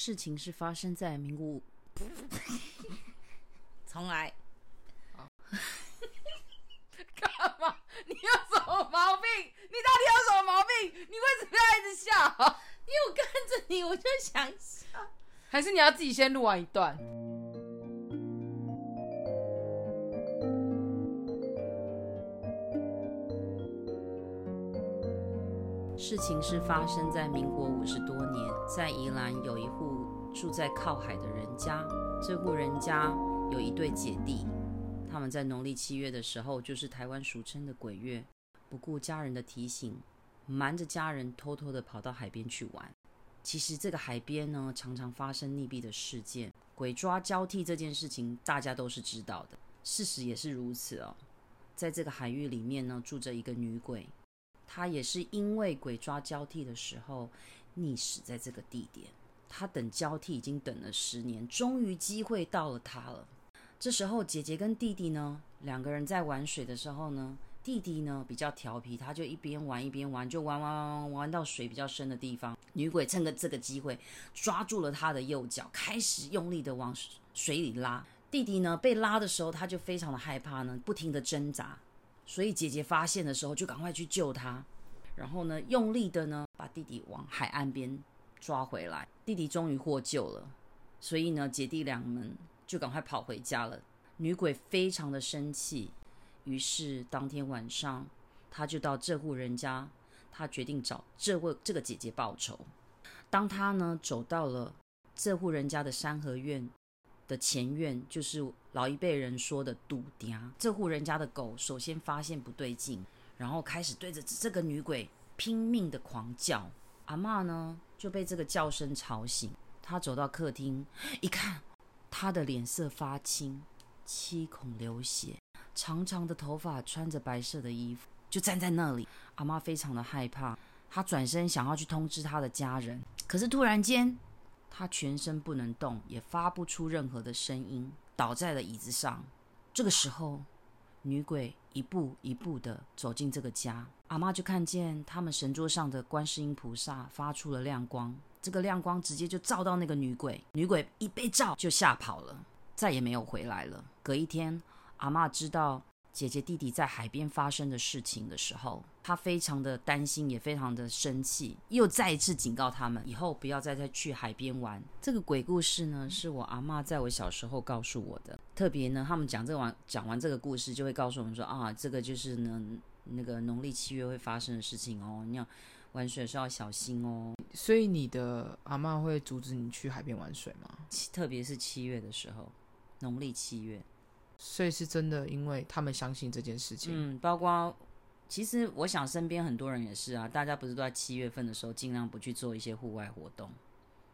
事情是发生在民国五，重来。干嘛？你有什么毛病？你到底有什么毛病？你为什么要一直笑？因为我看着你，我就想笑。还是你要自己先录完一段？情是发生在民国五十多年，在宜兰有一户住在靠海的人家，这户人家有一对姐弟。他们在农历七月的时候，就是台湾俗称的鬼月，不顾家人的提醒，瞒着家人偷偷的跑到海边去玩。其实这个海边呢，常常发生溺毙的事件，鬼抓交替这件事情大家都是知道的，事实也是如此哦。在这个海域里面呢，住着一个女鬼，他也是因为鬼抓交替的时候溺死在这个地点。他等交替已经等了十年，终于机会到了他了。这时候，姐姐跟弟弟呢，两个人在玩水的时候呢，弟弟呢比较调皮，他就一边玩一边玩，就玩玩玩玩到水比较深的地方。女鬼趁个这个机会，抓住了他的右脚，开始用力的往水里拉。弟弟呢被拉的时候，他就非常的害怕呢，不停的挣扎。所以姐姐发现的时候，就赶快去救他，然后呢，用力的呢把弟弟往海岸边抓回来。弟弟终于获救了，所以呢，姐弟俩们。就赶快跑回家了。女鬼非常的生气，于是当天晚上，她就到这户人家，她决定找这位这个姐姐报仇。当她呢走到了这户人家的三合院的前院，就是老一辈人说的赌嗲。这户人家的狗首先发现不对劲，然后开始对着这个女鬼拼命的狂叫。阿嬷呢就被这个叫声吵醒，她走到客厅一看。她的脸色发青，七孔流血，长长的头发，穿着白色的衣服，就站在那里。阿嬷非常的害怕，她转身想要去通知她的家人，可是突然间，他全身不能动，也发不出任何的声音，倒在了椅子上。这个时候，女鬼一步一步的走进这个家，阿嬷就看见他们神桌上的观世音菩萨发出了亮光。这个亮光直接就照到那个女鬼，女鬼一被照就吓跑了，再也没有回来了。隔一天，阿嬷知道姐姐弟弟在海边发生的事情的时候，他非常的担心，也非常的生气，又再一次警告他们以后不要再再去海边玩。这个鬼故事呢，是我阿妈在我小时候告诉我的。特别呢，他们讲这完讲完这个故事，就会告诉我们说啊，这个就是呢那个农历七月会发生的事情哦，你要玩水的时候要小心哦。所以你的阿妈会阻止你去海边玩水吗？特别是七月的时候，农历七月。所以是真的，因为他们相信这件事情。嗯，包括其实我想身边很多人也是啊，大家不是都在七月份的时候尽量不去做一些户外活动。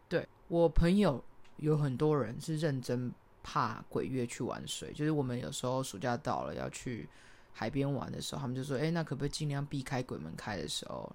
对，我朋友有很多人是认真怕鬼月去玩水，就是我们有时候暑假到了要去海边玩的时候，他们就说：“哎，那可不可以尽量避开鬼门开的时候？”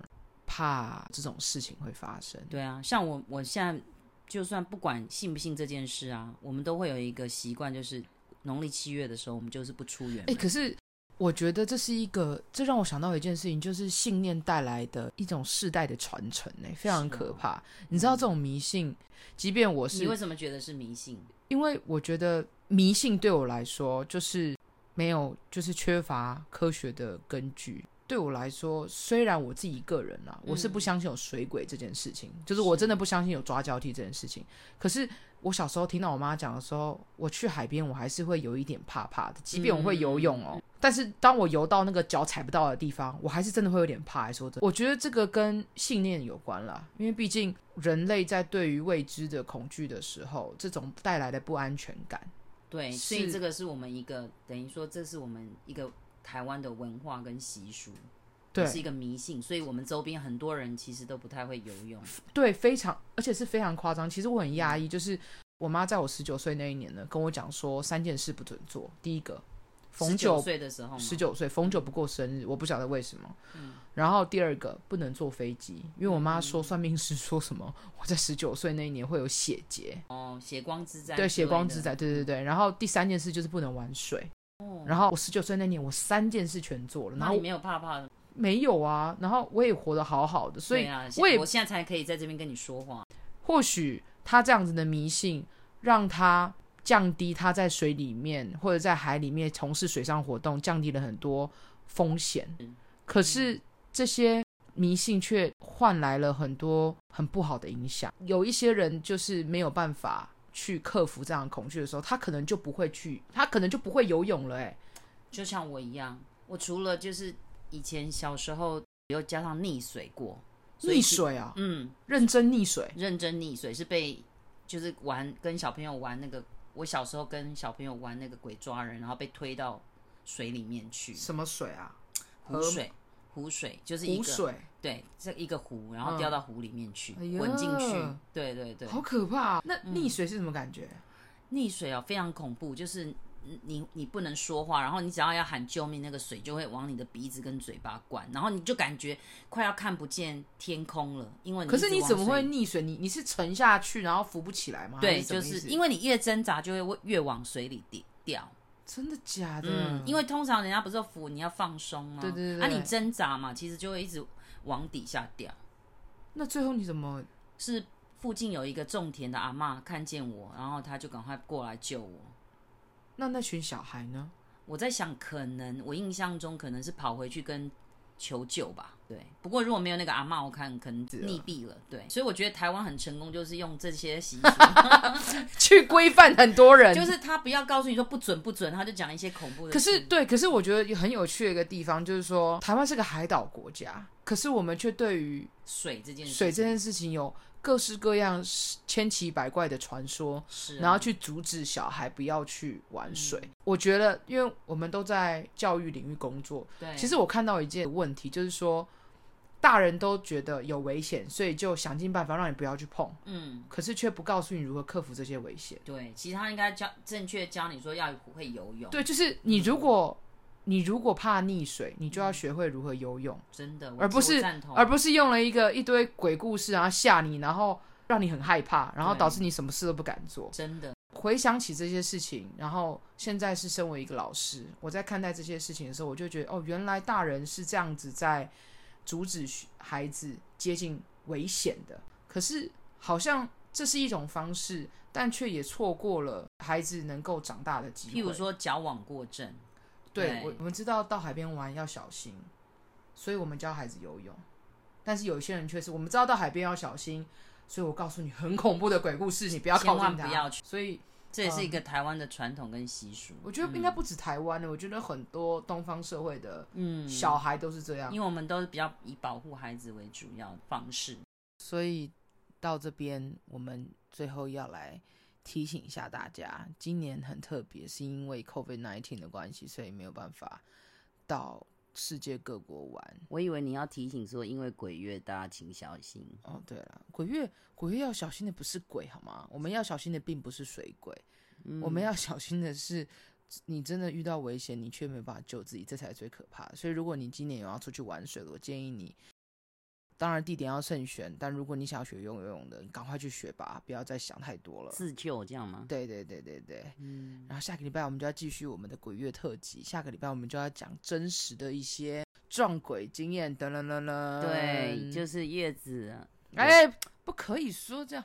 怕这种事情会发生。对啊，像我，我现在就算不管信不信这件事啊，我们都会有一个习惯，就是农历七月的时候，我们就是不出远门。哎，可是我觉得这是一个，这让我想到一件事情，就是信念带来的一种世代的传承，哎，非常可怕。哦、你知道这种迷信，嗯、即便我是，你为什么觉得是迷信？因为我觉得迷信对我来说，就是没有，就是缺乏科学的根据。对我来说，虽然我自己一个人啊，我是不相信有水鬼这件事情，嗯、就是我真的不相信有抓交替这件事情。可是我小时候听到我妈讲的时候，我去海边，我还是会有一点怕怕的，即便我会游泳哦。嗯、但是当我游到那个脚踩不到的地方，我还是真的会有点怕。说真的，我觉得这个跟信念有关啦，因为毕竟人类在对于未知的恐惧的时候，这种带来的不安全感，对，所以这个是我们一个等于说，这是我们一个。台湾的文化跟习俗，对，是一个迷信，所以我们周边很多人其实都不太会游泳。对，非常，而且是非常夸张。其实我很压抑，就是我妈在我十九岁那一年呢，跟我讲说三件事不准做。第一个，逢九岁的时候，十九岁逢九不过生日，我不晓得为什么。嗯。然后第二个，不能坐飞机，因为我妈说算命师说什么，我在十九岁那一年会有血劫。哦，血光之灾。对，血光之灾，对对对。然后第三件事就是不能玩水。然后我十九岁那年，我三件事全做了。然后你没有怕怕的？没有啊。然后我也活得好好的，所以我也我现在才可以在这边跟你说话。或许他这样子的迷信，让他降低他在水里面或者在海里面从事水上活动，降低了很多风险。可是这些迷信却换来了很多很不好的影响。有一些人就是没有办法去克服这样的恐惧的时候，他可能就不会去，他可能就不会游泳了。哎，就像我一样，我除了就是以前小时候又加上溺水过。溺水啊，嗯，认真溺水，认真溺水是被就是玩跟小朋友玩那个，我小时候跟小朋友玩那个鬼抓人，然后被推到水里面去。什么水啊？湖水，湖水就是一个湖水，对，这一个湖，然后掉到湖里面去，嗯、滚进去，对对对，好可怕。那溺水是什么感觉？嗯、溺水哦，非常恐怖，就是。你你不能说话，然后你只要要喊救命，那个水就会往你的鼻子跟嘴巴灌，然后你就感觉快要看不见天空了，因为你可是你怎么会溺水？你你是沉下去然后浮不起来吗？对，是就是因为你越挣扎就会越往水里掉。真的假的？嗯，因为通常人家不是说浮你要放松吗？对对对，啊，你挣扎嘛，其实就会一直往底下掉。那最后你怎么？是附近有一个种田的阿嬷看见我，然后他就赶快过来救我。那那群小孩呢？我在想，可能我印象中可能是跑回去跟求救吧。对，不过如果没有那个阿妈，我看可能溺毙了。对，所以我觉得台湾很成功，就是用这些习俗 去规范很多人。就是他不要告诉你说不准不准，他就讲一些恐怖的。可是对，可是我觉得很有趣的一个地方就是说，台湾是个海岛国家，可是我们却对于水这件事水这件事情有。各式各样千奇百怪的传说，是啊，然后去阻止小孩不要去玩水。嗯。我觉得，因为我们都在教育领域工作，对，其实我看到一件问题，就是说，大人都觉得有危险，所以就想尽办法让你不要去碰，嗯，可是却不告诉你如何克服这些危险。对，其实他应该教正确教你说要会游泳。对，就是你如果。嗯你如果怕溺水，你就要学会如何游泳，真的，而不是而不是用了一个一堆鬼故事然后吓你，然后让你很害怕，然后导致你什么事都不敢做。真的，回想起这些事情，然后现在是身为一个老师，我在看待这些事情的时候，我就觉得哦，原来大人是这样子在阻止孩子接近危险的。可是好像这是一种方式，但却也错过了孩子能够长大的机会。譬如说矫枉过正。对，我我们知道到海边玩要小心，所以我们教孩子游泳。但是有些人却是我们知道到海边要小心，所以我告诉你很恐怖的鬼故事，你不要靠近它，不要去。所以这也是一个台湾的传统跟习俗。我觉得应该不止台湾的，我觉得很多东方社会的嗯小孩都是这样，因为我们都是比较以保护孩子为主要的方式。所以到这边，我们最后要来。提醒一下大家，今年很特别，是因为 COVID-19 的关系，所以没有办法到世界各国玩。我以为你要提醒说，因为鬼月，大家请小心。哦，对了，鬼月，鬼月要小心的不是鬼，好吗？我们要小心的并不是水鬼，嗯、我们要小心的是，你真的遇到危险，你却没办法救自己，这才是最可怕的。所以，如果你今年有要出去玩水了，我建议你。当然，地点要慎选。但如果你想要学游泳的，赶快去学吧，不要再想太多了。自救这样吗？对对对对对。嗯。然后下个礼拜我们就要继续我们的鬼月特辑。下个礼拜我们就要讲真实的一些撞鬼经验。噔噔噔噔。对，就是叶子。哎，不可以说这样，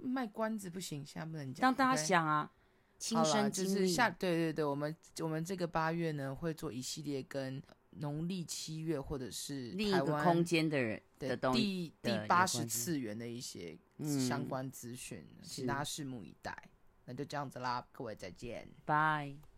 卖关子不行，现在不能讲。让大家想啊，亲身就是下。对对对，我们我们这个八月呢会做一系列跟。农历七月，或者是另一个空间的人的第第八十次元的一些相关资讯，请大家拭目以待。那就这样子啦，各位再见，拜。